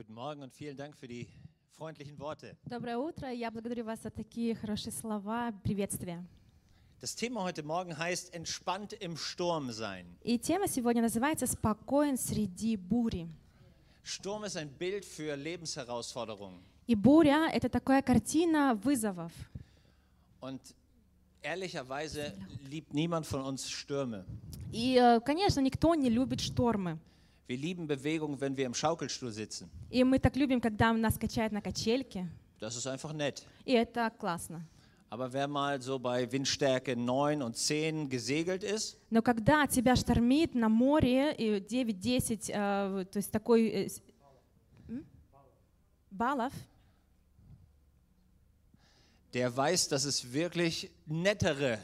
Guten Morgen und vielen Dank für die freundlichen Worte. Доброе утро. Я благодарю вас за такие хорошие слова, приветствия. Das Thema heute Morgen heißt entspannt im Sturm sein. И тема сегодня называется «Спокоен среди бури». Sturm ist ein Bild für Lebensherausforderungen. И буря – это такая картина вызовов. Und ehrlicherweise liebt niemand von uns Stürme. И, э, конечно, никто не любит штормы. Wir lieben Bewegung, wenn wir im Schaukelstuhl sitzen. И мы так любим, когда нас качает на качельке. Das ist einfach nett. И это классно. Aber wer mal so bei Windstärke 9 und 10 gesegelt ist, Но когда тебя штормит на море, и 9-10, э, то есть такой э, с- м? баллов, der weiß, dass es wirklich nettere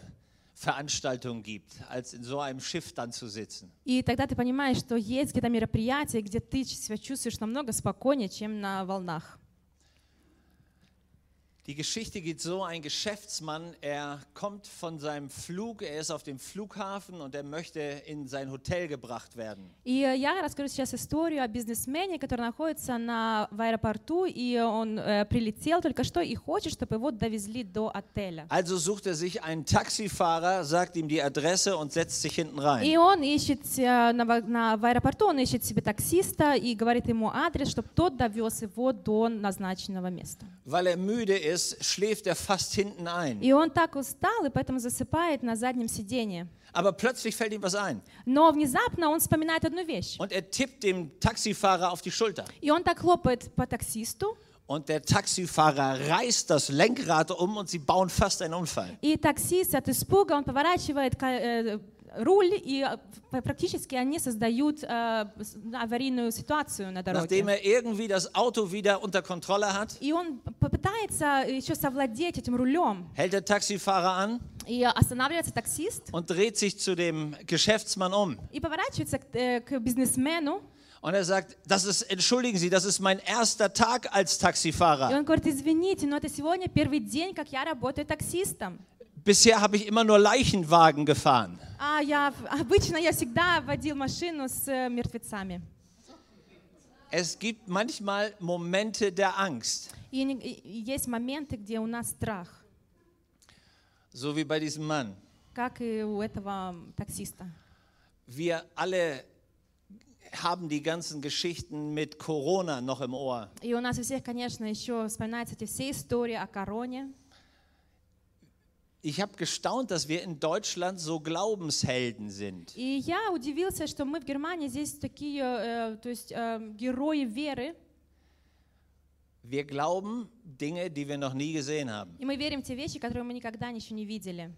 Veranstaltungen gibt, als in so einem Schiff dann zu sitzen. и тогда ты понимаешь, что есть где-то мероприятия, где ты себя чувствуешь намного спокойнее, чем на волнах. Die Geschichte geht so, ein Geschäftsmann, er kommt von seinem Flug, er ist auf dem Flughafen und er möchte in sein Hotel gebracht werden. И э, я расскажу сейчас историю о бизнесмене, который находится на, в аэропорту, и он э, прилетел только что и хочет, чтобы его довезли до отеля. Also sucht er sich einen Taxifahrer, sagt ihm die Adresse und setzt sich hinten rein. И он ищет э, на, во- на- в аэропорту, он ищет себе таксиста и говорит ему адрес, чтобы тот довез его до назначенного места. Weil er müde ist, schläft er fast hinten ein. И он так устал, и поэтому засыпает на заднем сиденье. Aber plötzlich fällt ihm was ein Но внезапно он вспоминает одну вещь. und er tippt dem Taxifahrer auf die Schulter. И он так хлопает по таксисту, Und der Taxifahrer reißt das Lenkrad um und sie bauen fast einen Unfall. и таксист от испуга, он поворачивает ка- э, руль, и э, практически они создают э, аварийную ситуацию на Nachdem дороге. er irgendwie das Auto wieder unter Kontrolle hat, И он попытается еще совладеть этим рулем. hält der Taxifahrer an И останавливается таксист und dreht sich zu dem Geschäftsmann um. и поворачивается к, э, к бизнесмену. Und er sagt, das ist, entschuldigen Sie, das ist mein erster Tag als И Taxifahrer. он говорит, извините, но это сегодня первый день, как я работаю таксистом. Bisher habe ich immer nur Leichenwagen gefahren. А я обычно я всегда водил машину с э, мертвецами. Es gibt manchmal Momente der Angst, И, не- и- и есть моменты, где у нас страх, so wie bei diesem Mann. как и у этого таксиста. Wir alle haben die ganzen Geschichten mit Corona noch im Ohr. И у нас у всех, конечно, еще вспоминаются эти все истории о короне. Ich habe gestaunt, dass wir in Deutschland so Glaubenshelden sind. И я удивился, что мы в Германии здесь такие, э, то есть э, герои веры, Wir glauben Dinge, die wir noch nie gesehen haben. и мы верим в те вещи, которые мы никогда еще не видели.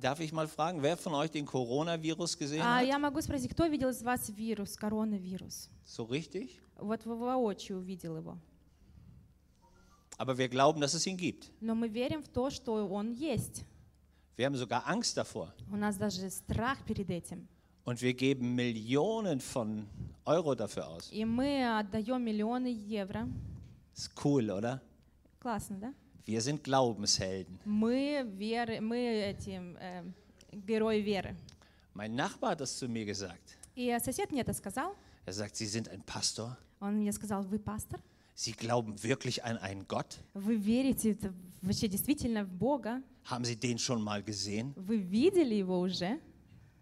Darf ich mal fragen, wer von euch den Coronavirus gesehen А hat? я могу спросить, кто видел из вас вирус, коронавирус? So richtig? Вот вы воочию увидел его. Aber wir glauben, dass es ihn gibt. Но мы верим в то, что он есть. Wir haben sogar Angst davor. У нас даже страх перед этим. Und wir geben Millionen von Euro dafür aus. И мы отдаем миллионы евро. Ist cool, oder? Классно, да? Wir sind Glaubenshelden. Мы, веры, мы эти, э, герои веры. Mein Nachbar hat das zu mir gesagt. И сосед мне это сказал. Er sagt, Sie sind ein Pastor. Он мне сказал, вы пастор? Sie glauben wirklich an einen Gott? Вы верите это вообще действительно в Бога? Haben Sie den schon mal gesehen? Вы видели его уже?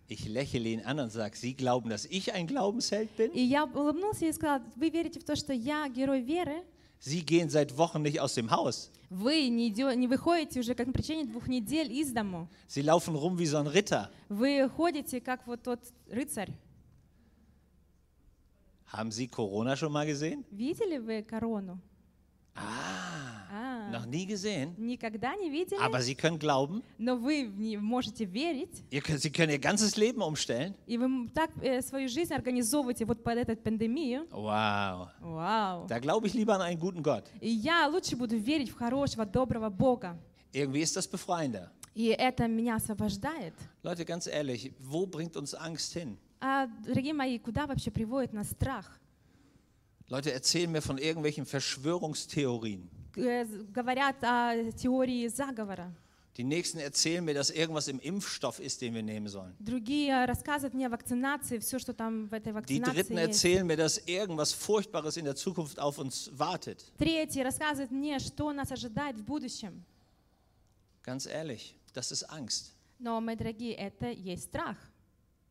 Ich lächle ihn an und sage, Sie glauben, dass ich ein Glaubensheld bin? И я улыбнулся и сказал, вы верите в то, что я герой веры? Sie gehen seit Wochen nicht aus dem Haus. Вы не, идё- не выходите уже как на причине двух недель из дому. Sie laufen rum wie so ein Ritter. Вы ходите как вот тот рыцарь. Haben Sie Corona schon mal gesehen? Видели вы корону? Ah, А, noch nie gesehen. никогда не видели? Aber Sie können glauben. Но вы в не- можете верить, Ihr könnt, Sie können Ihr ganzes Leben umstellen. и вы м- так э, свою жизнь организовываете вот под эту пандемию. Wow. Вау! Da glaube ich lieber an einen guten Gott. И я лучше буду верить в хорошего, доброго Бога. Irgendwie ist das befreiender. И это меня освобождает. Leute, ganz ehrlich, wo bringt uns Angst hin? А, дорогие мои, куда вообще приводит нас страх? Leute erzählen mir von irgendwelchen Verschwörungstheorien. Э, з- Говорят о теории заговора. Die nächsten erzählen mir, dass irgendwas im Impfstoff ist, den wir nehmen sollen. Другие рассказывают мне о вакцинации, все, что там в этой Die вакцинации Dritten есть. erzählen mir, dass irgendwas Furchtbares in der Zukunft auf uns wartet. Третьи рассказывают мне, что нас ожидает в будущем. Ganz ehrlich, das ist Angst. Но, мои дорогие, это есть страх.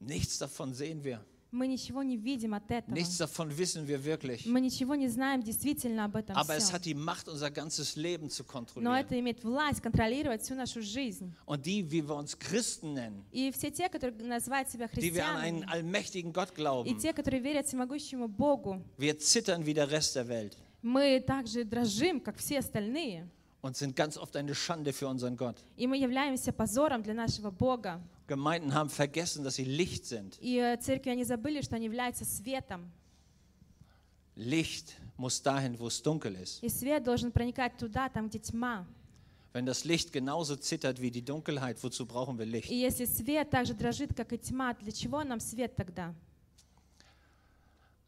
Nichts davon sehen wir. Мы ничего не видим от этого. Nichts davon wissen wir wirklich. Мы ничего не знаем действительно об этом Aber es hat die Macht, unser ganzes Leben zu Но kontrollieren. это имеет власть контролировать всю нашу жизнь. Und die, wie wir uns Christen nennen, И все те, которые называют себя die wir an einen христианами, allmächtigen Gott и glauben, те, которые верят всемогущему Богу, wir zittern wie der Rest der Welt мы также дрожим, как все остальные. und sind ganz oft eine Schande für unseren Gott. И мы являемся позором для нашего Бога. Gemeinden haben vergessen, dass sie Licht sind. И э, церкви, они забыли, что они являются светом. Licht muss dahin, wo es dunkel ist. И свет должен проникать туда, там, где тьма. Wenn das Licht genauso zittert wie die Dunkelheit, wozu brauchen wir И Licht? если свет также дрожит, как и тьма, для чего нам свет тогда?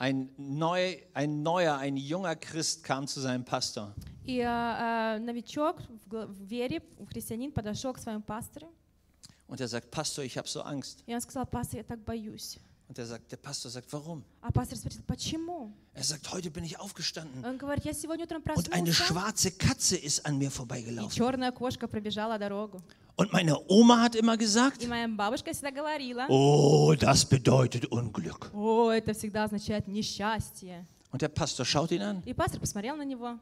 Ein, neu, ein neuer, ein junger Christ kam zu seinem Pastor И э, э, новичок в, гла- в вере, христианин, подошел к своему пастору, und er sagt, Pastor, ich habe so Angst. и он сказал, пастор, я так боюсь. Und der, sagt, der Pastor sagt, warum? А пастор спросил, почему? Er sagt, heute bin ich aufgestanden Он говорит, я сегодня утром und eine проснулся, schwarze Katze ist an mir и vorbeigelaufen. черная кошка пробежала дорогу. Und meine Oma hat immer gesagt, И моя бабушка всегда говорила, oh, das bedeutet Unglück. о, это всегда означает несчастье. Und der Pastor schaut ihn an, И пастор посмотрел на него,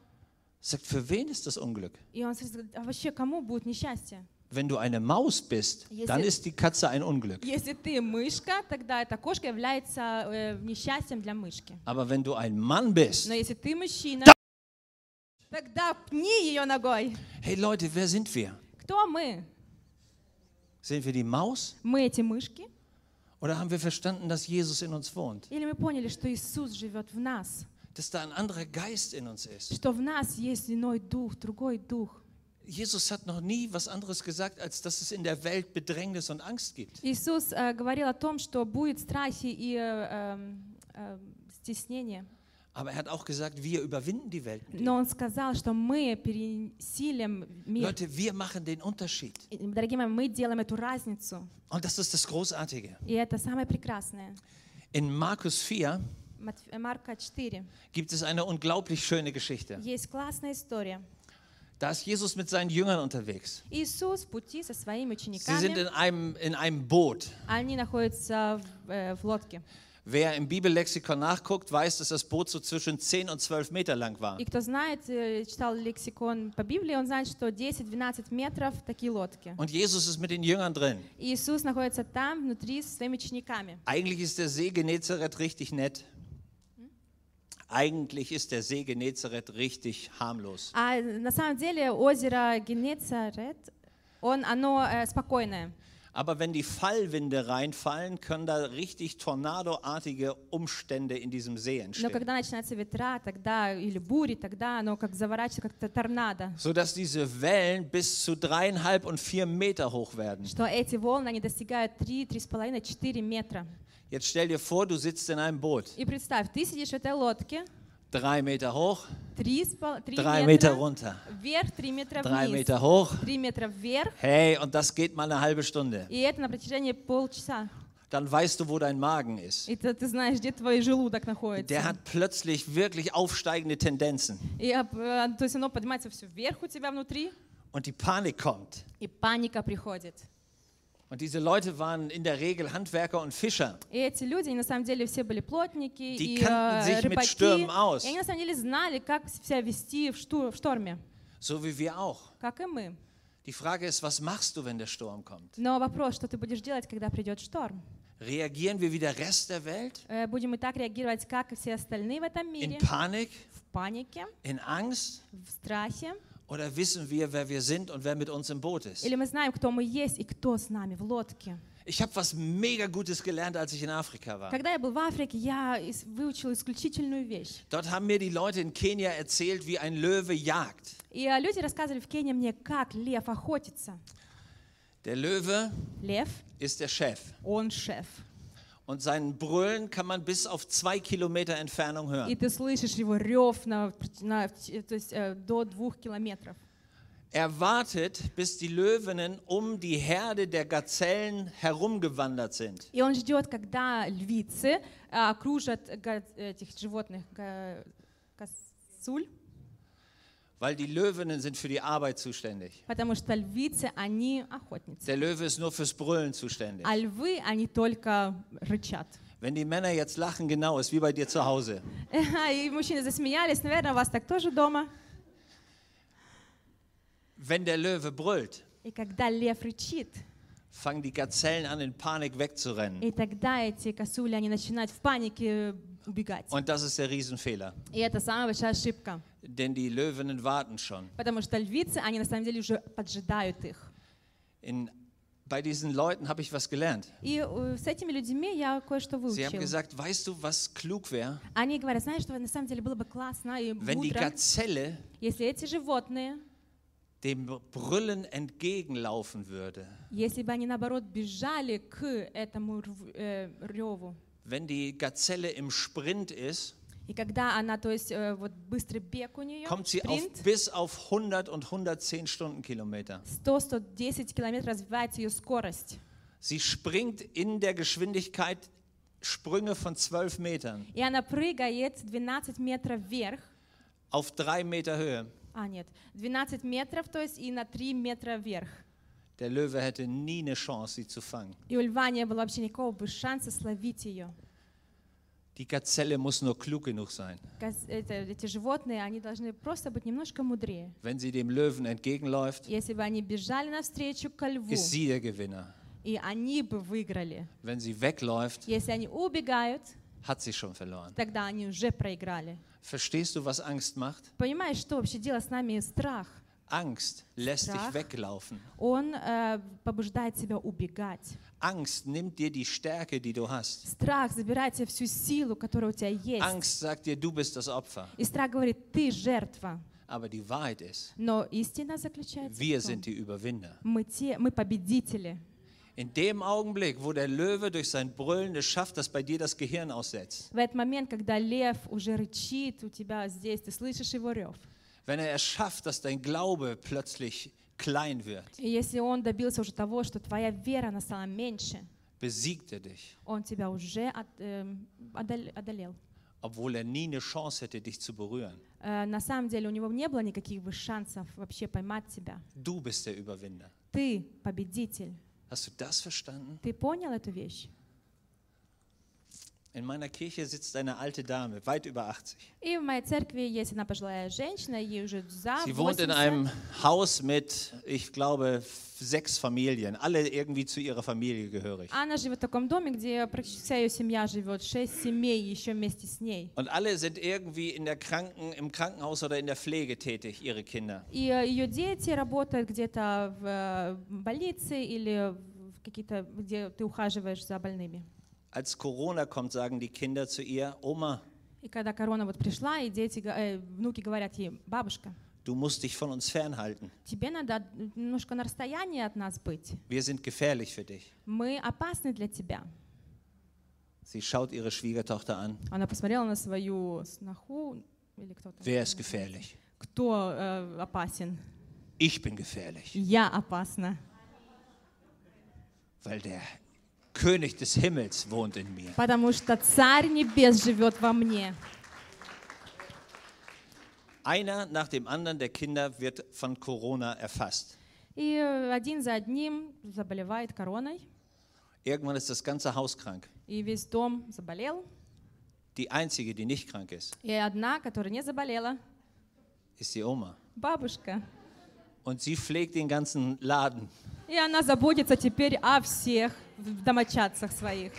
sagt, für wen ist das Unglück? и он сразу говорит, а вообще кому будет несчастье? Wenn du eine Maus bist, Если- dann ist die Katze ein Unglück. Если ты мышка, тогда эта кошка является э, несчастьем для мышки. Aber wenn du ein Mann bist, Но если ты мужчина, тогда пни ее ногой. hey Leute, wer sind wir? Кто мы? Sind wir die Maus? Мы эти мышки? Oder haben wir verstanden, dass Jesus in uns wohnt? Или мы поняли, что Иисус живет в нас? Dass da ein anderer Geist in uns ist? Что в нас есть иной дух, другой дух? Jesus hat noch nie was anderes gesagt, als dass es in der Welt Bedrängnis und Angst gibt. Иисус э, говорил о том, что будет страхи и э, эм, э, стеснение. Aber er hat auch gesagt, wir überwinden die Welt. mit ihm. Но Он сказал, что мы пересилим мир. Leute, wir machen den Unterschied. И, Дорогие мои, мы делаем эту разницу. Und das ist das Großartige. И это самое прекрасное. In Markus 4 Матф- э, Марка 4. gibt es eine unglaublich schöne Geschichte. Есть классная история. Da ist Jesus mit seinen Jüngern unterwegs. Иисус в пути со своими Sie sind учениками. in einem, in einem Boot. Они находятся в, э, в лодке. Wer im Bibellexikon nachguckt, weiß, dass das Boot so zwischen 10 und 12 Meter lang war. И кто знает, э, читал лексикон по Библии, он знает, что 10-12 метров такие лодки. Und Jesus ist mit den Jüngern drin. И Иисус находится там, внутри, со своими учениками. Eigentlich ist der See Genezareth richtig nett. Eigentlich ist der See Genezareth richtig harmlos. А на самом деле озеро Генецарет, он, оно э, спокойное. Aber wenn die Fallwinde reinfallen, können da richtig tornadoartige Umstände in diesem See Но entstehen. когда начинаются ветра, тогда или бури, тогда оно как заворачивается, как то торнадо. Sodass diese Wellen bis zu dreieinhalb und vier Meter hoch werden. Что эти волны, они достигают 3, 3,5, 4 метра. Jetzt stell dir vor, du sitzt in einem Boot. И представь, ты сидишь в этой лодке, Drei Meter hoch, 3, 3 drei Meter метра runter, вверх, 3 метра drei вниз, Meter hoch. 3 метра вверх, Hey, und das geht mal eine halbe Stunde. и это на протяжении полчаса. Dann weißt du, wo dein Magen ist. И ты, ты знаешь, где твой желудок Der находится. hat plötzlich wirklich aufsteigende Tendenzen. И, об- э, то есть оно поднимается все вверх у тебя внутри, Und die Panik kommt. и паника приходит. Und diese Leute waren in der Regel Handwerker und Fischer. И эти люди, на самом деле все были плотники Die и kannten э, sich mit рыбаки. Stürmen aus. И они на самом деле знали, как себя вести в, шту- в шторме, So wie wir auch. как и мы. Die Frage ist, was machst du, wenn der Sturm kommt? Но вопрос, что ты будешь делать, когда придет шторм? Reagieren wir wie der Rest der Welt? Э, Будем мы так реагировать, как и все остальные в этом In мире? Panik? В панике, In Angst? в страхе? Oder wissen wir, wer wir sind und wer mit uns im Boot ist? Или мы знаем, кто мы есть и кто с нами в лодке? Ich habe was mega Gutes gelernt, als ich in Afrika war. Когда я был в Африке, я ис- выучил исключительную вещь. Dort haben mir die Leute in Kenia erzählt, wie ein Löwe jagt. И э, люди рассказывали в Кении мне, как лев охотится. Der Löwe Лев, ist der Chef. он шеф. Und sein Brüllen kann man bis auf zwei Kilometer Entfernung И hören. ты слышишь его рев на, на- то есть, э, до двух километров. Er wartet, bis die Löwinnen um die Herde der Gazellen herumgewandert sind. И он ждет, когда львицы а, окружат га- этих животных, га- косуль, Weil die Löwinnen sind für die Arbeit zuständig. потому что львицы, они охотницы. Der Löwe ist nur fürs Brüllen zuständig. А львы, они только рычат. Wenn die Männer jetzt lachen, genau, ist wie bei dir zu Hause. И мужчины засмеялись, наверное, у вас так тоже дома. Wenn der Löwe brüllt, И когда лев рычит, fangen die Gazellen an, in Panik wegzurennen. и тогда эти косули, они начинают в панике убегать. Und das ist der Riesenfehler. И это самая большая ошибка. Denn die Löwinnen warten schon. Потому что львицы, они на самом деле уже поджидают их. In, bei diesen Leuten habe ich was gelernt. И э, с этими людьми я кое-что Sie haben выучил. gesagt, weißt du, was klug wäre? Они говорят, знаешь, что на самом деле было бы классно и Wenn die мудро, Gazelle если эти животные, dem Brüllen entgegenlaufen würde. если бы они наоборот бежали к этому рв- э, реву, Wenn die Gazelle im Sprint ist, и когда она, то есть э, вот быстрый бег у нее, kommt sie auf, спринт, bis auf 100 und 110 Stundenkilometer. 100-110 километров развивается ее скорость. Sie springt in der Geschwindigkeit Sprünge von 12 Metern И она прыгает 12 метров вверх, auf 3 Meter Höhe. а нет, 12 метров, то есть и на 3 метра вверх. Der Löwe hätte nie eine Chance, sie zu fangen. И у льва не было вообще никакого бы шанса словить ее. Die Gazelle muss nur klug genug sein. Эти животные, они должны просто быть немножко мудрее. Wenn sie dem Löwen entgegenläuft, Если бы они bежали навстречу ко льву, ist sie der Gewinner. и они бы выиграли. Wenn sie wegläuft, Если они убегают, hat sie schon verloren. тогда они уже проиграли. Verstehst du, was Angst macht? Понимаешь, что вообще делает с нами страх? Angst lässt dich Strach. weglaufen. Он э, побуждает тебя убегать. Angst nimmt dir die Stärke, die du hast. Страх забирает тебе всю силу, которая у тебя есть. Angst sagt dir, du bist das Opfer. И страх говорит, ты жертва. Aber die Wahrheit ist, Но истина заключается wir в том, sind die Überwinder. мы, те, мы победители. In dem Augenblick, wo der Löwe durch sein Brüllen es schafft, dass bei dir das Gehirn aussetzt, В этот момент, когда лев уже рычит у тебя здесь, ты слышишь его рев. wenn er es schafft, dass dein Glaube plötzlich klein wird, И если он добился уже того, что твоя вера, она стала меньше, besiegt er dich, он тебя уже от- одол- одолел. obwohl er nie eine Chance hätte, dich zu berühren. Э, На самом деле у него не было никаких бы шансов вообще поймать тебя. Du bist der Überwinder. Ты победитель. Hast du das verstanden? Ты понял эту вещь? In meiner Kirche sitzt eine alte Dame, weit über 80. И в моей церкви есть одна пожилая женщина, ей уже за Sie wohnt in 80. einem Haus mit, ich glaube, sechs Familien, alle irgendwie zu ihrer Familie gehörig. Она живет в таком доме, где практически вся ее семья живет, шесть семей еще вместе с ней. Und alle sind irgendwie in der Kranken, im Krankenhaus oder in der Pflege tätig, ihre Kinder. И э, ее дети работают где-то в э, больнице или в какие-то, где ты ухаживаешь за больными. Als Corona kommt, sagen die Kinder zu ihr, Oma, И когда корона вот пришла, и дети, га- э, внуки говорят ей, бабушка, du musst dich von uns fernhalten. тебе надо немножко на расстоянии от нас быть. Wir sind gefährlich für dich. Мы опасны для тебя. Sie schaut ihre Schwiegertochter an. Она посмотрела на свою сноху, или кто там, Wer ist gefährlich? кто э, опасен. Ich bin gefährlich, Я опасна, weil der König des Himmels wohnt in mir. потому что Царь Небес живет во мне. Einer nach dem anderen der Kinder wird von Corona erfasst. И э, один за одним заболевает короной, Irgendwann ist das ganze Haus krank. и весь дом заболел. Die einzige, die nicht krank ist, И одна, которая не заболела, ist die Oma. бабушка. Und sie pflegt den ganzen Laden. И она заботится теперь о всех домочадцах своих.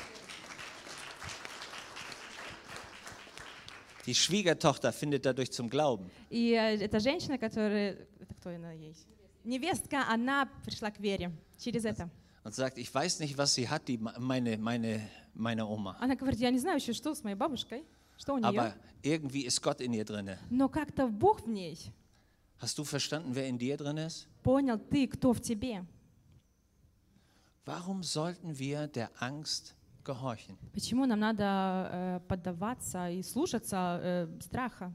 Die Schwiegertochter findet dadurch zum Glauben. И э, эта женщина, которая... Это кто она есть? Невестка, она пришла к вере через это. Und sagt, ich weiß nicht, was sie hat, die, meine, meine, meine Oma. Она говорит, я не знаю еще, что с моей бабушкой, что у нее. Aber irgendwie ist Gott in ihr drinne. Но как-то Бог в ней. Hast du verstanden, wer in dir drin ist? Понял ты, кто в тебе. Warum sollten wir der Angst gehorchen? Почему нам надо э, поддаваться и слушаться э, страха?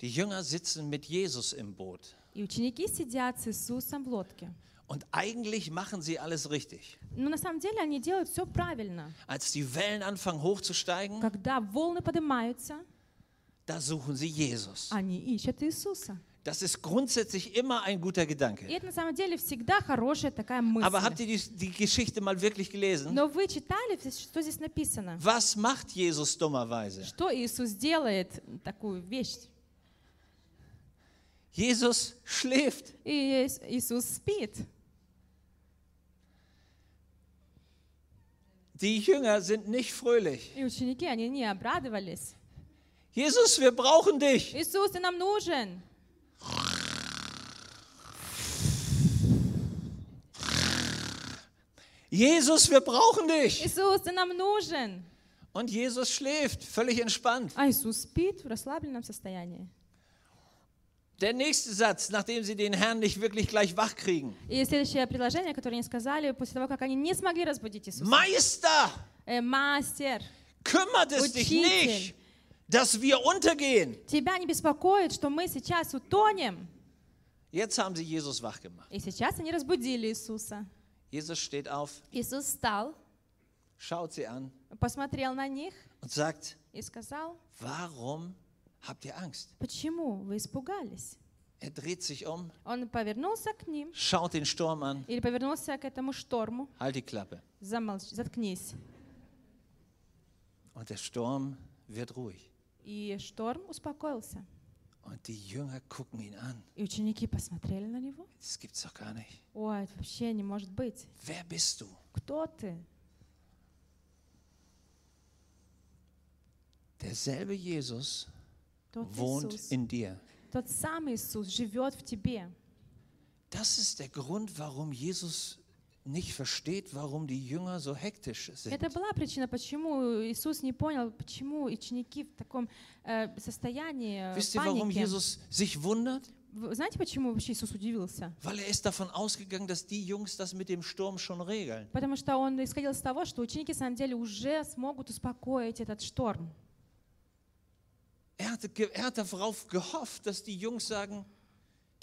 Die Jünger sitzen mit Jesus im Boot. И ученики сидят с Иисусом в лодке. Und eigentlich machen sie alles richtig. Но на самом деле они делают все правильно. Als die Wellen anfangen hochzusteigen, Когда волны поднимаются, da suchen sie Jesus. они ищут Иисуса. Das ist grundsätzlich immer ein guter И Gedanke. это на самом деле всегда хорошая такая мысль. Aber habt ihr die, die Geschichte mal wirklich gelesen? Но вы читали, что здесь написано? Was macht Jesus dummerweise? Что Иисус делает такую вещь? Jesus schläft. И Ис- Иисус спит. Die Jünger sind nicht fröhlich. И ученики, они не обрадовались. Jesus, wir brauchen dich. Иисус, ты нам нужен. Jesus, wir brauchen dich. Иисус, ты нам нужен. Und Jesus schläft, völlig entspannt. А Иисус спит в расслабленном состоянии. Der nächste Satz, nachdem sie den Herrn nicht wirklich gleich wach kriegen. И следующее предложение, которое они сказали после того, как они не смогли разбудить Иисуса. Meister, Э, Мастер, kümmert es dich Учитель. nicht, Dass wir untergehen. тебя не беспокоит, что мы сейчас утонем. Jetzt haben sie Jesus wach gemacht. И сейчас они разбудили Иисуса. Jesus steht auf, Иисус встал, schaut sie an посмотрел на них und sagt, и сказал, warum habt ihr Angst? почему вы испугались? Er dreht sich um, Он повернулся к ним schaut den Sturm an, или повернулся к этому шторму. halt die Klappe. Замолчи, заткнись. Und der Sturm wird ruhig. И шторм успокоился. Und die Jünger gucken ihn an. И ученики посмотрели на него. Das gibt's doch gar nicht. Ой, это вообще не может быть. Wer bist du? Кто ты? Derselbe Jesus Тот wohnt Иисус. in dir. Тот самый Иисус живет в тебе. Das ist der Grund, warum Jesus nicht versteht, warum die Jünger so hektisch sind. Это была причина, почему Иисус не понял, почему ученики в таком э, состоянии э, Wisst ihr, warum паники. Jesus sich wundert? Вы знаете, почему вообще Иисус удивился? Weil er ist davon ausgegangen, dass die Jungs das mit dem Sturm schon regeln. Потому что он исходил из того, что ученики, на самом деле, уже смогут успокоить этот шторм. Er hatte, ge- er hat darauf gehofft, dass die Jungs sagen,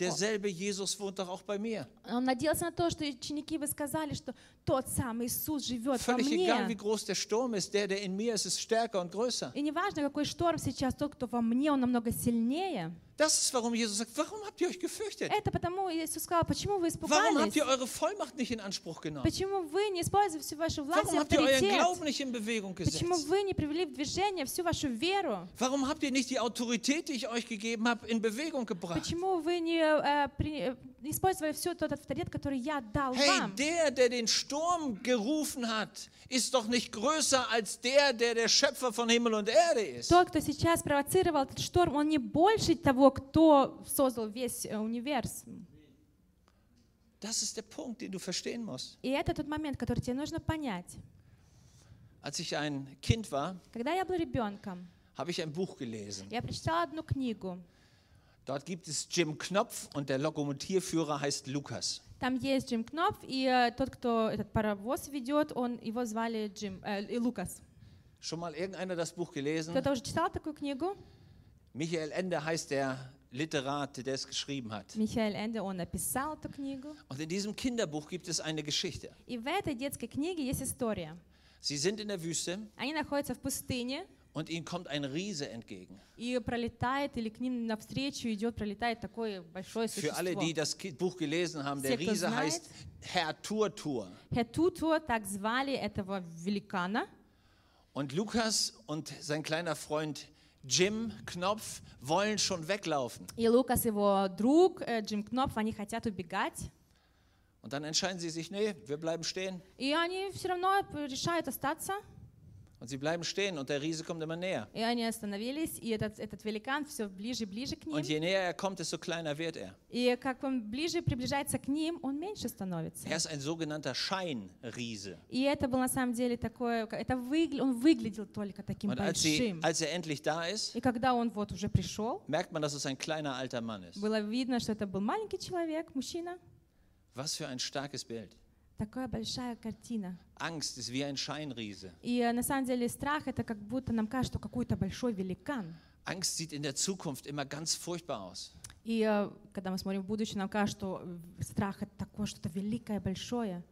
derselbe Jesus wohnt doch auch bei mir. Он надеялся на то, что ученики бы сказали, что тот самый Иисус живет во Völlig egal, wie мне. groß der Sturm ist, der, der in mir ist, ist stärker und größer. И неважно, какой шторм сейчас, тот, кто во мне, он намного сильнее. Das ist, warum Jesus sagt, warum habt ihr euch gefürchtet? Это потому Иисус сказал, почему вы Warum habt испугались? ihr eure Vollmacht nicht in Anspruch genommen? Почему вы не используете всю вашу власть и Warum habt ihr euren? Glauben nicht in Bewegung Почему gesetzt? вы не привели в движение всю вашу веру? Warum habt ihr nicht die Autorität, die ich euch gegeben habe, in Bewegung gebracht? Почему вы не, э, при- не использовали всю тот авторитет, который я дал Hey, вам? der, der den Sturm gerufen hat, ist doch nicht größer als der, der der Schöpfer von Himmel und Erde ist. Тот, кто сейчас провоцировал этот шторм, он не больше того, кто создал весь э, универсум. Das ist der Punkt, den du verstehen musst. И это тот момент, который тебе нужно понять. Als ich ein Kind war, Когда я был ребенком, habe ich ein Buch gelesen. я прочитала одну книгу. Dort gibt es Jim Knopf und der Lokomotivführer heißt Lukas. Там есть Джим Кнопф, и э, тот, кто этот паровоз ведет, он, его звали Джим, э, и Лукас. Schon mal irgendeiner das Buch gelesen? Кто-то уже читал такую книгу? Michael Ende heißt der Literat, der es geschrieben hat. Михаил Энде, он написал эту книгу. Und in diesem Kinderbuch gibt es eine Geschichte. И в этой детской книге есть история. Sie sind in der Wüste Они находятся в пустыне, und ihnen kommt ein Riese entgegen. и пролетает, или к ним навстречу идет, пролетает такое большое Für alle, существо. die das Ki- Buch gelesen haben, der Все, кто Riese знает. heißt Herr Turtur. Хетуту, так звали этого великана. Und Lukas und sein kleiner Freund Jim Knopf wollen schon weglaufen. И Лукас, его друг, э, Джим Кнопф, они хотят убегать. Und dann entscheiden sie sich, nee, wir bleiben stehen. И они все равно решают остаться. Und sie bleiben stehen und der Riese kommt immer näher. И они остановились, и этот, этот великан все ближе и ближе к ним. Und je näher er kommt, desto kleiner wird er. И как он ближе приближается к ним, он меньше становится. Er ist ein sogenannter Scheinriese. И это был на самом деле такое, это выгля- он выглядел только таким Und als, sie, большим. als er endlich da ist, И когда он вот уже пришел, merkt man, dass es ein kleiner alter Mann ist. было видно, что это был маленький человек, мужчина. Was für ein starkes Bild. Такая большая картина. Angst ist wie ein Scheinriese. И э, на самом деле страх это как будто нам кажется, что какой-то большой великан. Angst sieht in der Zukunft immer ganz furchtbar aus. И э, когда мы смотрим в будущее, нам кажется, что э, страх это такое что-то великое, большое.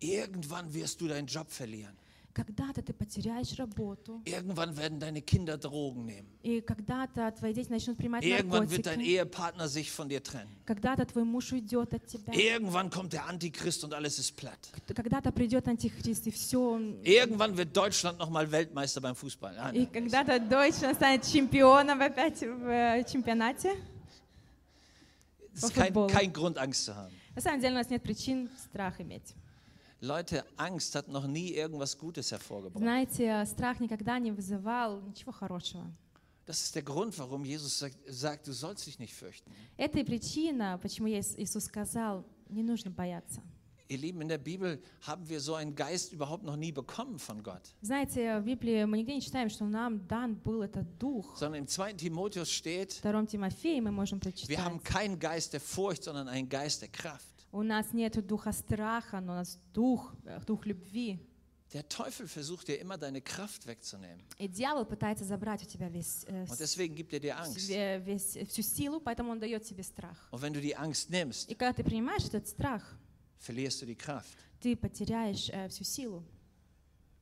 Irgendwann wirst du deinen Job verlieren. Когда-то ты потеряешь работу, Irgendwann werden deine Kinder Drogen nehmen. и когда-то твои дети начнут принимать Irgendwann wird dein наркотики, Ehepartner sich von dir trennen. когда-то твой муж уйдет от тебя, Irgendwann kommt der Antichrist und alles ist platt. когда-то придет антихрист и все. Irgendwann wird Deutschland nochmal Weltmeister beim Fußball. Nein, И когда-то Deutschland станет чемпионом опять в э, чемпионате. Es ist kein, kein Grund, Angst zu haben. На самом деле у нас нет причин страх иметь. Leute, Angst hat noch nie irgendwas Gutes hervorgebracht. Знаете, страх никогда не вызывал ничего хорошего. Das ist der Grund, warum Jesus sagt, sagt, du sollst dich nicht fürchten. Это и причина, почему Ис- Иисус сказал, не нужно бояться. Ihr Lieben, in der Bibel haben wir so einen Geist überhaupt noch nie bekommen von Gott. Знаете, в Библии мы нигде не читаем, что нам дан был этот дух. Sondern im 2. Timotheus В steht, втором Тимофее мы можем wir прочитать. haben keinen Geist der Furcht, sondern einen Geist der Kraft. У нас нет духа страха, но у нас дух, э, дух любви. Der Teufel versucht dir immer deine Kraft wegzunehmen. И дьявол пытается забрать у тебя весь, э, Und deswegen gibt er dir Angst. ве- весь, всю силу, поэтому он дает тебе страх. Und wenn du die Angst nimmst, И когда ты принимаешь этот страх, verlierst du die Kraft. ты потеряешь э, всю силу.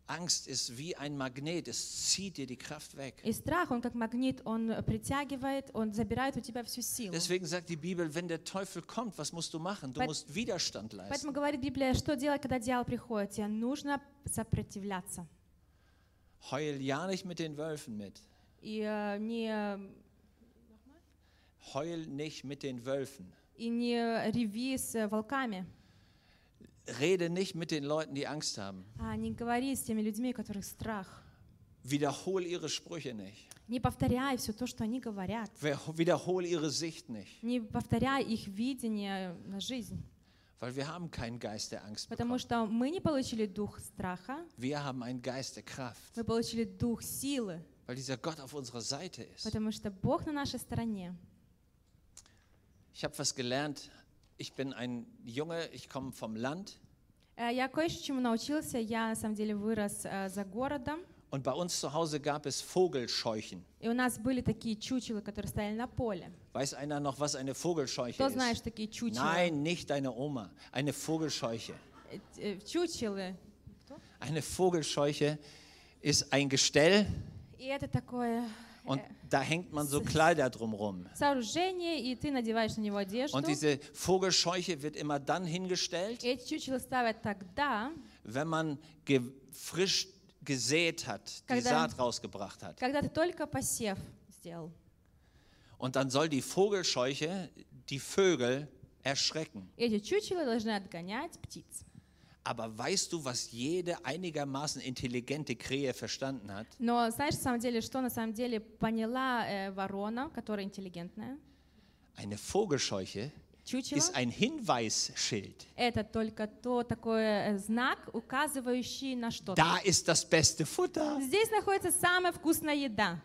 Angst ist wie ein Magnet, es zieht dir die Kraft weg. И страх, он как магнит, он притягивает, он забирает у тебя всю силу. Deswegen sagt die Bibel, wenn der Teufel kommt, was musst du machen? Du Weil- musst Widerstand leisten. Поэтому говорит Библия, что делать, когда дьявол приходит? Тебе нужно сопротивляться. Heul ja nicht mit den Wölfen mit. И э, не, Heul nicht mit den Wölfen. и не реви с э, волками, Rede nicht mit den Leuten, die Angst haben. а не говори с теми людьми, у которых страх. Wiederhol ihre Sprüche nicht. Не повторяй все то, что они говорят. Wer- Wiederhol ihre Sicht nicht. Не повторяй их видение на жизнь. Weil wir haben keinen Geist der Angst Потому bekommen. что мы не получили дух страха, Wir haben einen Geist der Kraft. мы получили дух силы, Weil dieser Gott auf unserer Seite ist. потому что Бог на нашей стороне. Ich habe was gelernt. Ich bin ein Junge, ich komme vom Land. Э, Я кое чему научился. Я на самом деле вырос э, за городом. Und bei uns zu Hause gab es Vogelscheuchen. И у нас были такие чучелы, которые стояли на поле. Weiß einer noch, was eine Vogelscheuche Кто знает, ist? что такие чучела? Nein, nicht deine Oma. Eine Vogelscheuche. Э, э, Чучелы. Eine Vogelscheuche ist ein Gestell И это такое und da hängt man so Kleider drumrum. сооружение, и ты надеваешь на него одежду. Und diese Vogelscheuche wird immer dann hingestellt, И эти чучела ставят тогда, wenn man ge frisch gesät hat, die Когда- Saat rausgebracht hat. когда ты только посев сделал. Und dann soll die Vogelscheuche die Vögel erschrecken. Эти чучела должны отгонять птиц. Aber weißt du, was jede einigermaßen intelligente Krähe verstanden hat? Но знаешь, на самом деле, что на самом деле поняла э, ворона, которая интеллигентная? Eine Vogelscheuche Чучело ist ein Hinweisschild. — это только то такой э, знак, указывающий на что-то. Da ist das beste Futter. Здесь находится самая вкусная еда.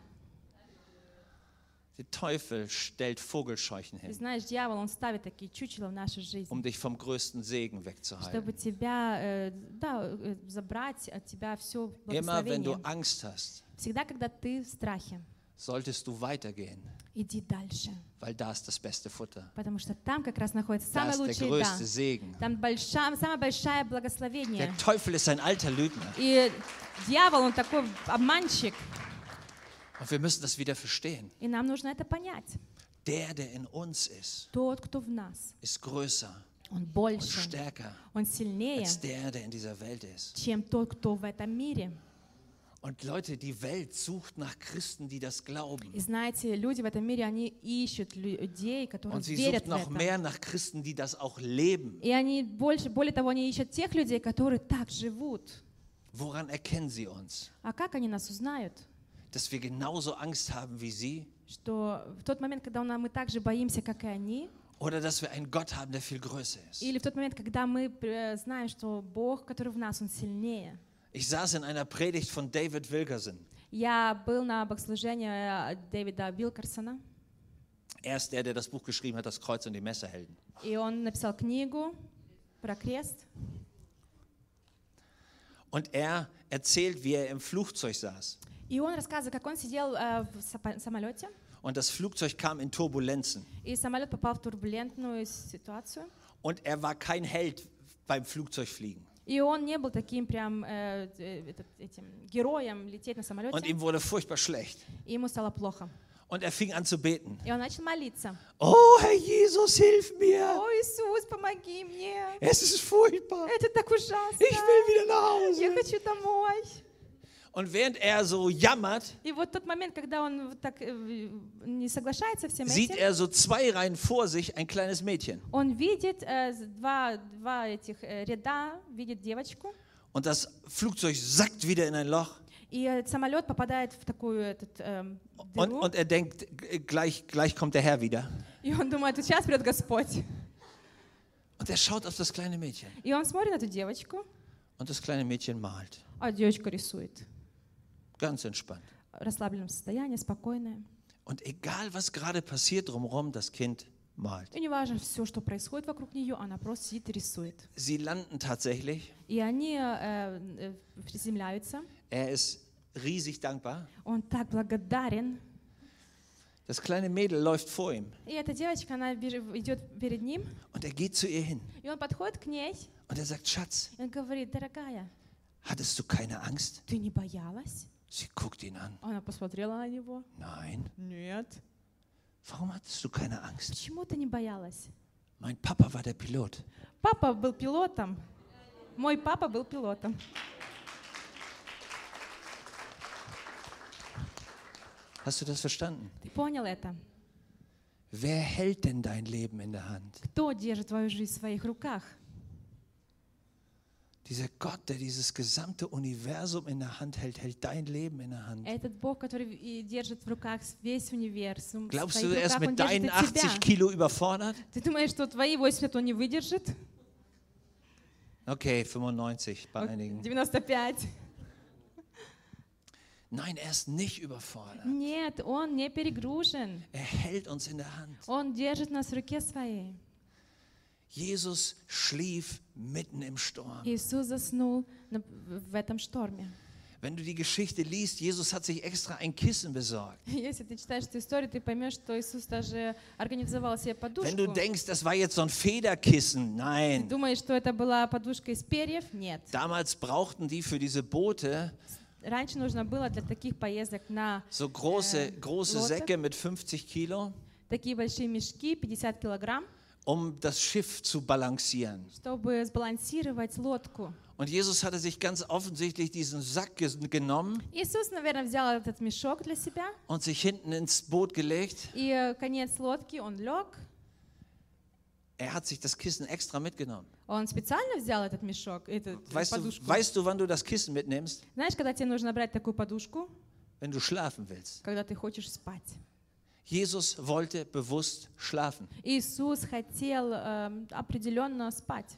Der Teufel stellt Vogelscheuchen И hin, знаешь, дьявол, он ставит такие чучела в нашу жизнь, um dich vom größten Segen чтобы wegzuhalten. тебя, э, да, э, забрать от тебя все Immer wenn du благословение. Angst hast, Всегда, когда ты в страхе, solltest du weitergehen, иди дальше, weil da ist das beste Futter. потому что там как раз находится Da самая ist der лучшая еда. größte Segen. Там большая, самое большое благословение. Der Teufel ist ein alter Lügner. И дьявол, он такой обманщик. Und wir müssen das wieder verstehen. И нам нужно это понять. Der, der in uns ist, Тот, кто в нас, ist größer он und больше, stärker он сильнее, als der, der in dieser Welt ist. чем тот, кто в этом мире. Und Leute, die Welt sucht nach Christen, die das glauben. И знаете, люди в этом мире, они ищут лю- людей, которые Und sie верят sucht в noch это. mehr nach Christen, die das auch leben. И они больше, более того, они ищут тех людей, которые так живут. Woran erkennen sie uns? А как они нас узнают? Dass wir genauso Angst haben wie sie? Что в тот момент, когда на- мы так же боимся, как и они, Oder dass wir einen Gott haben, der viel größer ist? или в тот момент, когда мы э, знаем, что Бог, который в нас, Он сильнее. Ich saß in einer Predigt von David Wilkerson. Я был на богослужении э, Дэвида Билкерсона, Er ist der, der das Buch geschrieben hat, Das Kreuz und die Messerhelden. и он написал книгу про крест. Und er erzählt, wie er im Flugzeug saß. И он рассказывает, как он сидел э, в сапо- самолете, und das Flugzeug kam in Turbulenzen. и самолет попал в турбулентную ситуацию. Und er war kein Held beim Flugzeugfliegen. И он не был таким прям э, э, этот- этим героем лететь на Und самолете. ihm wurde furchtbar schlecht. И ему стало плохо. Und er fing an zu beten. И он начал молиться. Oh, Herr Jesus, hilf mir. О, Иисус, помоги мне! Es ist furchtbar. Это так ужасно! Ich will wieder nach Я Hause. хочу домой! Und während er so jammert, И вот тот момент, когда он вот так э, не соглашается всем sieht этим, er so zwei Reihen vor sich ein kleines Mädchen. он видит э, с- два, два этих э, ряда, видит девочку, Und das Flugzeug sackt wieder in ein Loch. и э, самолет попадает в такую этот, эм, Und, дыру, und er denkt, g- gleich, gleich kommt der Herr wieder. и он думает, вот сейчас придет Господь. Und er schaut auf das kleine Mädchen. И он смотрит на эту девочку, Und das kleine Mädchen malt. а девочка рисует. Ganz entspannt. В расслабленном состоянии, спокойная. Und egal, was gerade passiert drumherum, das Kind malt. И неважно все, что происходит вокруг нее, она просто сидит и рисует. Sie landen tatsächlich. И они э, э, приземляются. Er ist riesig dankbar. Он так благодарен. Das kleine Mädel läuft vor ihm. И эта девочка, она бежи- идет перед ним, Und er geht zu ihr hin. и он подходит к ней, Und er sagt, Schatz, и он говорит, дорогая, hattest du keine Angst? ты не боялась? Sie guckt ihn an. Она посмотрела на него. Nein. Нет. Warum hattest du keine Angst? Почему ты не боялась? Mein Papa war der Pilot. Папа был пилотом. Мой папа был пилотом. Hast du das verstanden? Ты понял это? Wer hält denn dein Leben in der Hand? Кто держит твою жизнь в своих руках? Dieser Gott, der dieses gesamte Universum in der Hand hält, hält dein Leben in der Hand. Этот Бог, который и держит в руках весь универсум. в Glaubst своих du, er ist руках, он mit держит deinen и тебя. 80 Kilo überfordert? Ты думаешь, что твои 80 он не выдержит? Okay, 95 bei einigen. 95. Nein, er ist nicht überfordert. Нет, он не перегружен. Er hält uns in der Hand. Он держит нас в руке своей. Jesus schlief mitten im Sturm. Иисус заснул на- в этом шторме. Wenn du die Geschichte liest, Jesus hat sich extra ein Kissen besorgt. Если ты читаешь эту историю, ты поймешь, что Иисус даже организовал себе Wenn du подушку. denkst, das war jetzt so ein Federkissen, Ты nein. думаешь, что это была подушка из перьев? Нет. Damals brauchten die für diese Boote Раньше нужно было для таких поездок на so große, große Boote? Säcke mit 50 Kilo, такие большие мешки, 50 килограмм, um das Schiff zu balancieren. чтобы сбалансировать лодку. Und Jesus hatte sich ganz offensichtlich diesen Sack ges- genommen Иисус, наверное, взял этот мешок для себя, und sich hinten ins Boot gelegt. и э, конец лодки он лег. Er hat sich das Kissen extra mitgenommen. Он специально взял этот мешок, эту Weißt du, подушку. weißt du, wann du das Kissen mitnimmst? Знаешь, когда тебе нужно брать такую подушку, Wenn du schlafen willst. когда ты хочешь спать. Jesus wollte bewusst schlafen. Иисус хотел эм, определенно спать.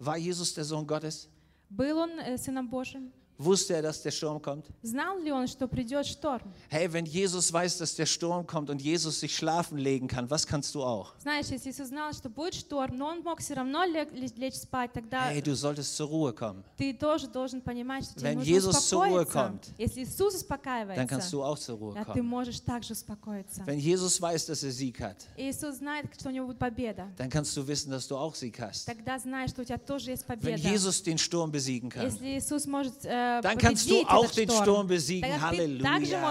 War Jesus der Sohn Gottes? Был он э, Сыном Божьим? Wusste er, dass der Sturm kommt? Знал ли он, что придет шторм? Hey, wenn Jesus weiß, dass der Sturm kommt und Jesus sich schlafen legen kann, was kannst du auch? Знаешь, если Иисус знал, что будет шторм, но он мог все равно лег- лечь лечь спать, тогда Hey, du solltest zur Ruhe kommen. ты тоже должен понимать, что тебе Wenn нужно Jesus zur Ruhe успокоиться. kommt, Если Иисус Dann kannst успокаивается, du auch zur Ruhe да, ты kommen. можешь также успокоиться. Wenn Jesus weiß, dass er Sieg hat, И Иисус знает, что у него будет победа. dann kannst du wissen, dass du auch Sieg hast. Тогда знаешь, что у тебя тоже есть Wenn победа. Jesus den Sturm besiegen kann, Если Иисус может э, dann kannst du auch den Sturm besiegen. Halleluja.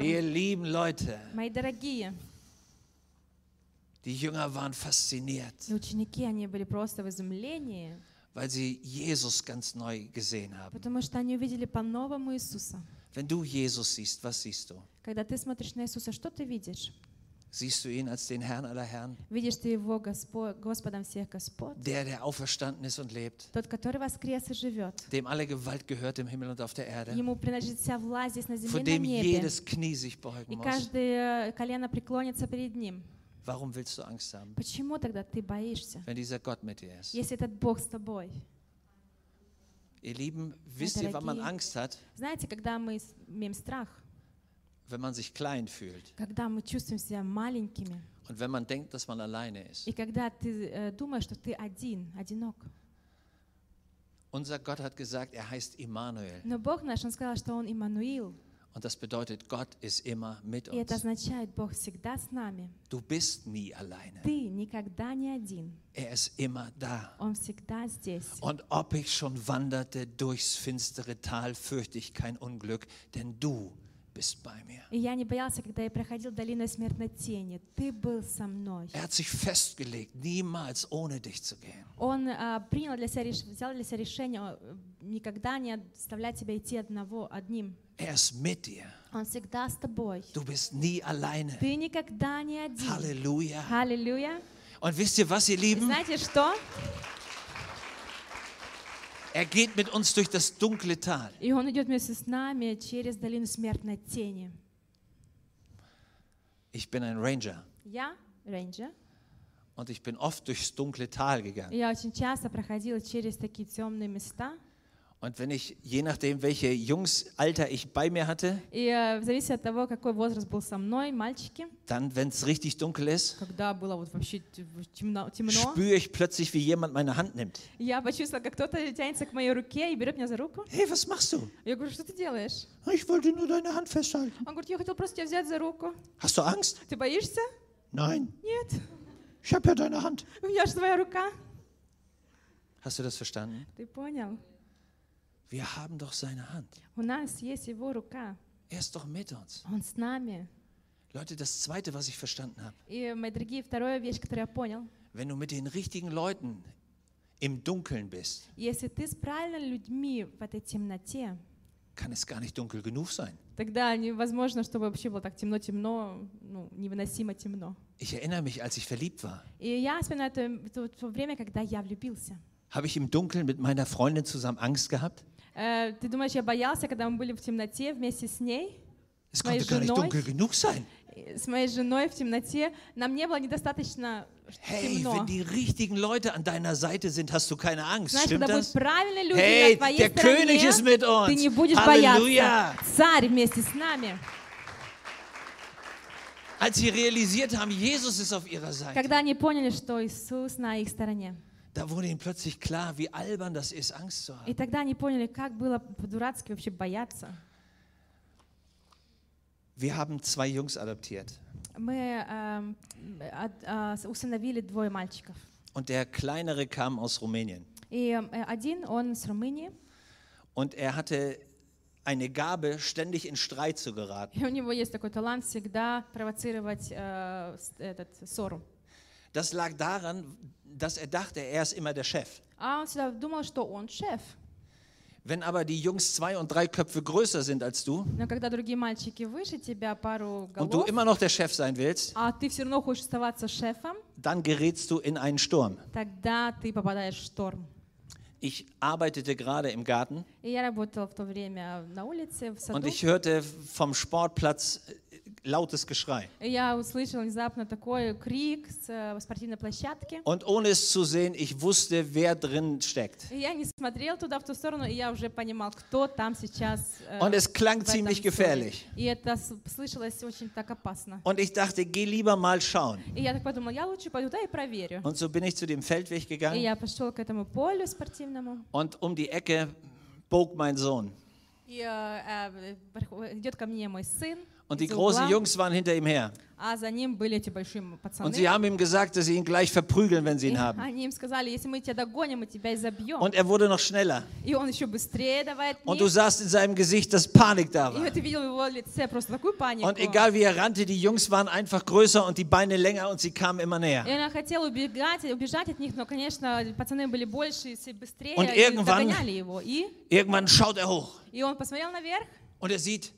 Ihr lieben Leute, Мои дорогие, die Jünger waren fasziniert, ученики, они были просто в изумлении, weil sie Jesus ganz neu gesehen haben. потому что они увидели по-новому Иисуса. Wenn du Jesus siehst, was siehst du? Когда ты смотришь на Иисуса, что ты видишь? Siehst du ihn als den Herrn aller Herren? Видишь ты Его Госпо- Господом всех Господ, Der, der auferstanden ist und lebt, тот, который воскрес и живет. dem alle Gewalt gehört im Himmel und auf der Erde, Ему принадлежит вся власть здесь на земле vor и dem jedes Knie sich beugen И muss. каждое колено преклонится перед Ним. Warum willst du Angst haben, Почему тогда ты боишься, wenn dieser Gott mit dir ist? если этот Бог с тобой? Ihr Lieben, wisst ihr, wann man. Angst hat? Знаете, когда мы имеем страх, Wenn man sich klein fühlt когда мы чувствуем себя маленькими, und wenn man denkt, dass man alleine ist. и когда ты э, думаешь, что ты один, одинок. Unser Gott hat gesagt, er heißt Immanuel. Но Бог наш, Он сказал, что Он Иммануил. Und das bedeutet, Gott ist immer mit И это uns. означает, Бог всегда с нами. Du bist nie alleine. Ты никогда не один. Er ist immer da. Он всегда здесь. Und ob ich schon wanderte durchs finstere Tal, fürchte ich kein Unglück, denn du mir. И я не боялся, когда я проходил долину смертной тени. Ты был со мной. Er hat sich festgelegt, niemals ohne dich zu gehen. Он а, принял для себя, взял для себя решение э, никогда не оставлять тебя идти одного, одним. Er ist mit dir. Он всегда с тобой. Du bist nie alleine. Ты никогда не один. Halleluja. Аллилуйя. Und wisst ihr was, ihr Lieben? знаете что? Er geht mit uns durch das dunkle Tal. И Он идет вместе с нами через долину смертной тени. Ich bin ein Ranger Я рейнджер. und ich bin oft durchs dunkle Tal gegangen. И Я очень часто проходила через такие темные места. Und wenn ich, je nachdem, welche Jungsalter ich bei mir hatte, И э, в зависимости от того, какой возраст был со мной, мальчики, dann, wenn es richtig dunkel ist, когда было вот вообще т- темно, темно spüre ich plötzlich, wie jemand meine Hand nimmt. я почувствовала, как кто-то тянется к моей руке и берет меня за руку. Hey, was machst du? Я говорю, что ты делаешь? Ich wollte nur deine Hand festhalten. Он говорит, я хотел просто тебя взять за руку. Hast du Angst? Ты боишься? Nein, Нет. ich habe ja deine Hand. У меня же твоя рука. Hast du das verstanden? Ты понял? Wir haben doch seine Hand. У нас есть его рука. Er ist doch mit uns. Он с нами. Leute, das Zweite, was ich verstanden habe, И, мои дорогие, вторая вещь, которую я понял. wenn du mit den richtigen Leuten im Dunkeln bist, Если ты с правильными людьми в этой темноте, kann es gar nicht dunkel genug sein. тогда невозможно, чтобы вообще было так темно-темно, ну, невыносимо темно. Ich erinnere mich, als ich verliebt war, И я вспоминаю то, то- то время, когда я влюбился. habe ich im Dunkeln mit meiner Freundin zusammen Angst gehabt. Э, ты думаешь, я боялся, когда мы были в темноте вместе с ней, Es gar nicht Женой? э, с моей женой в темноте? Нам не было недостаточно Hey, wenn die richtigen Leute an deiner Seite sind, hast du keine Angst. Знаешь, Stimmt das? Hey, der König ist mit uns. Halleluja. Царь вместе с нами. Als sie realisiert haben, Jesus ist auf ihrer Seite, Когда они поняли, что Иисус на их стороне. da wurde ihnen plötzlich klar, wie albern das ist, Angst zu И haben. тогда они поняли, как было по-дурацки вообще бояться. Wir haben zwei Jungs adoptiert. Мы эм, от- а, с- усыновили двое мальчиков. Und der kleinere kam aus Rumänien. И э, один, он с Румынии, Und er hatte eine Gabe, ständig in Streit zu geraten. и у него есть такой талант всегда провоцировать э, с- этот, ссору. Das lag daran, dass er dachte, er ist immer der Chef. А он всегда думал, что он шеф. Wenn aber die Jungs zwei und drei Köpfe größer sind als du Но когда другие мальчики выше тебя пару und du голов, immer noch der Chef sein willst, а ты все равно хочешь оставаться шефом, dann gerätst du in einen Sturm. тогда ты попадаешь в шторм. Ich arbeitete gerade im Garten. Und ich hörte vom Sportplatz äh, lautes Geschrei. Und ohne es zu sehen, ich wusste, wer drin steckt. Und es klang ziemlich gefährlich. Und ich dachte, geh lieber mal schauen. Und so bin ich zu dem Feldweg gegangen. я пошел к этому полю спортивному. und um die Ecke bog mein Sohn. И э, э, приход- идет ко мне мой сын. Und die großen Jungs waren hinter ihm her. Und sie haben ihm gesagt, dass sie ihn gleich verprügeln, wenn sie ihn haben. Und er wurde noch schneller. Und du sahst in seinem Gesicht, dass Panik da war. Und egal wie er rannte, die Jungs waren einfach größer und die Beine länger und sie kamen immer näher. Und irgendwann, irgendwann schaut er hoch. Und er sieht,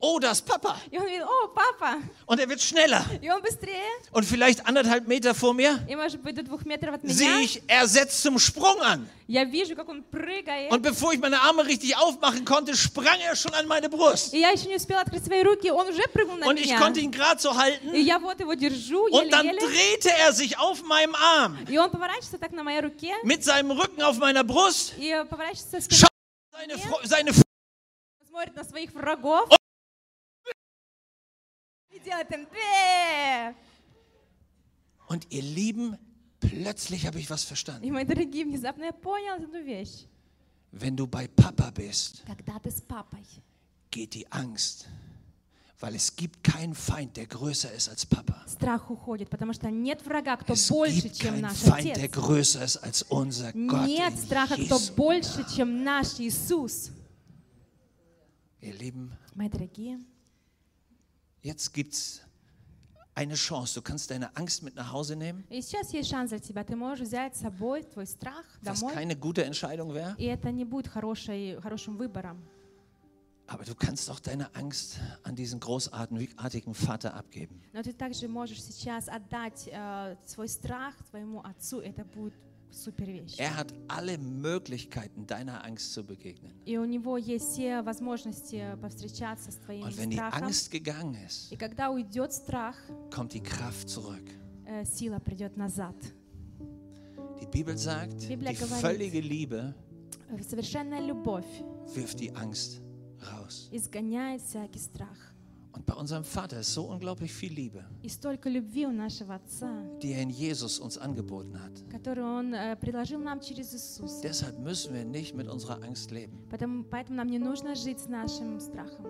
oh, das ist Papa. и он видел, о, папа! Und er wird schneller. И он быстрее, Und vielleicht anderthalb Meter vor mir и, может быть, до двух метров от sehe меня. ich, er setzt zum Sprung an. Я вижу, как он прыгает. Und bevor ich meine Arme richtig aufmachen konnte, sprang er schon an meine Brust. И я еще не успела открыть свои руки, он уже прыгнул на Und ich меня. konnte ihn gerade so И halten. я вот его держу, Und dann еле-еле. drehte er sich auf meinem Arm И он поворачивается так на моей руке, mit seinem Rücken auf meiner Brust. и поворачивается со Schau спины, seine, Fro- seine F- смотрит на своих врагов. И делает им «Бе!» Und ihr Lieben, plötzlich habe ich was verstanden. И, мои дорогие, внезапно я понял одну вещь. Wenn du bei Papa bist, Когда ты с папой, geht die Angst. Weil es gibt keinen Feind, der größer ist als Papa. Страх уходит, потому что нет врага, кто Es больше, gibt чем keinen наш Feind, der Отец. größer ist als unser Gott. Нет in страха, кто Jesu. больше, чем наш Иисус. Ihr Lieben, Мои дорогие, jetzt gibt es eine Chance. Du kannst deine Angst mit nach Hause nehmen, и сейчас есть шанс для тебя. Ты можешь взять с собой твой страх was домой, keine gute Entscheidung wäre. и это не будет хорошей, хорошим выбором. Aber du kannst auch deine Angst an diesen großartigen Vater abgeben. Но ты также можешь сейчас отдать э, свой страх твоему отцу. Это будет супер вещь. Er hat alle Möglichkeiten, deiner Angst zu begegnen. И у него есть все возможности повстречаться с твоим Und wenn die страхом. Angst gegangen ist, И когда уйдет страх, kommt die Kraft zurück. э, сила придет назад. Die Bibel sagt, Biblia die говорит. völlige Liebe Э, Совершенная любовь wirft die Angst raus. изгоняет всякий страх. Und bei unserem Vater ist so unglaublich viel Liebe, И столько любви у нашего Отца, die er in Jesus uns angeboten hat. которую Он э, предложил нам через Иисуса. Deshalb müssen wir nicht mit unserer Angst leben, Поэтому, поэтому нам не нужно жить с нашим страхом,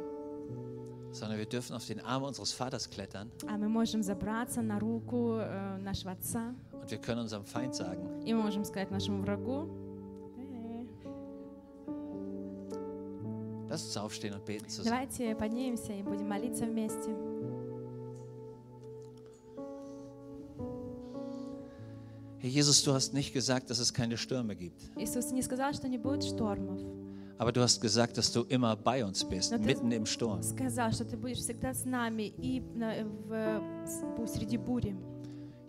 sondern wir dürfen auf den Arm unseres Vaters klettern а мы можем забраться на руку э, нашего Отца, und wir können unserem Feind sagen, и мы можем сказать нашему врагу, lass uns aufstehen und beten zusammen. давайте поднимемся и будем молиться вместе. Herr Jesus, du hast nicht gesagt, dass es keine Stürme gibt, Иисус не сказал, что не будет штормов. aber du hast gesagt, dass du immer bei uns bist, Na, das- mitten im Sturm. Сказал, что ты будешь всегда с нами и на- в, с- среди бури.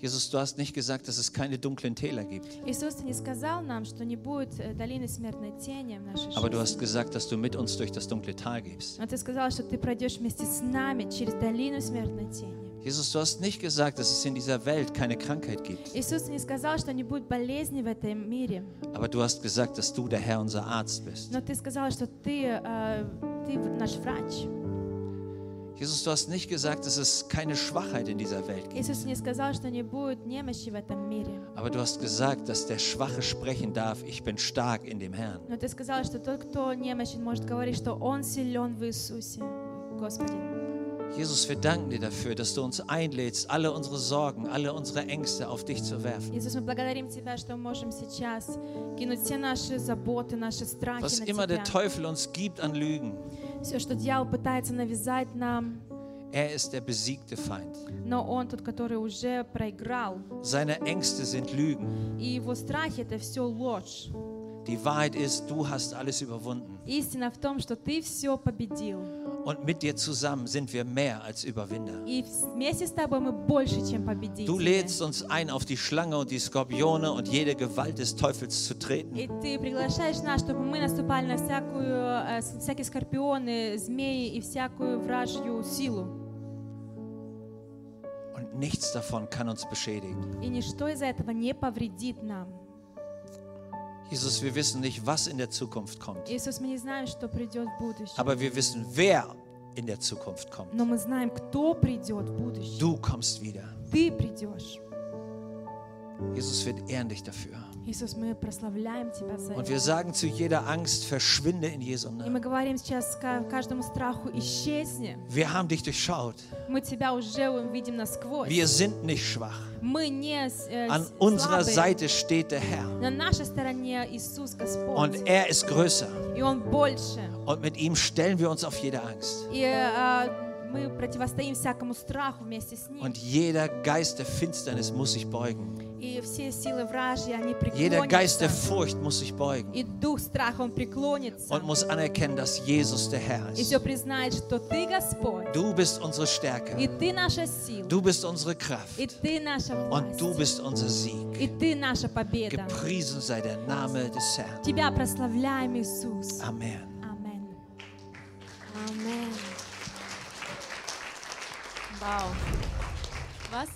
Jesus, du hast nicht gesagt, dass es keine dunklen Täler gibt, Иисус ты не сказал нам, что не будет э, долины смертной тени в нашей aber du hast жизни. gesagt, dass du mit uns durch das dunkle Tal gehst. Но ты сказал, что ты пройдешь вместе с нами через долину смертной тени. Jesus, du hast nicht gesagt, dass es in dieser Welt keine Krankheit gibt, Иисус не сказал, что не будет болезни в этом мире. aber du hast gesagt, dass du der Herr, unser Arzt bist. Но ты сказал, что ты, э, ты наш врач. Jesus, du hast nicht gesagt, dass es keine Schwachheit in dieser Welt gibt, Иисус не сказал, что не будет немощи в этом мире. aber du hast gesagt, dass der Schwache sprechen darf, ich bin stark in dem Herrn. Но ты сказал, что тот, кто немощен, может говорить, что он силен в Иисусе, Господи. Jesus, wir danken dir dafür, dass du uns einlädst, alle unsere Sorgen, alle unsere Ängste auf dich zu werfen. Иисус, мы благодарим Тебя, что мы можем сейчас кинуть все наши заботы, наши страхи Was на immer der Тебя. Teufel uns gibt an Lügen, Все, что дьявол пытается навязать нам, er ist der besiegte Feind. но он тот, который уже проиграл. Seine Ängste sind Lügen. И его страхи — это все ложь. Die Wahrheit ist, du hast alles überwunden. Истина в том, что ты все победил. Und mit dir zusammen sind wir mehr als Überwinder. Du lädst uns ein, auf die Schlange und die Skorpione und jede Gewalt des Teufels zu treten. Und nichts davon kann uns beschädigen. Und nichts davon kann uns beschädigen. Jesus, wir wissen nicht, was in der Zukunft kommt. Aber wir wissen, wer in der Zukunft kommt. Du kommst wieder. Jesus, wird ehren dich dafür. Und wir sagen zu jeder Angst, verschwinde in Jesu Namen. Wir haben dich durchschaut. Wir sind nicht schwach. An unserer Seite steht der Herr. Und er ist größer. Und mit ihm stellen wir uns auf jede Angst. Und jeder Geist der Finsternis muss sich beugen. И все силы вражьи, они Jeder Geist der преклонятся. Furcht muss sich beugen И дух страха, он преклонится. und muss anerkennen, dass Jesus der Herr И ist. все признает, что Ты Господь. Du bist unsere И Stärke. Ты наша сила. Du bist unsere Kraft. И Ты наша Und du власть. bist unser И Sieg. Ты наша победа. Gepriesen sei der Name des Herrn. Тебя прославляем, Иисус. Amen. Амен. Амен. Вау. Was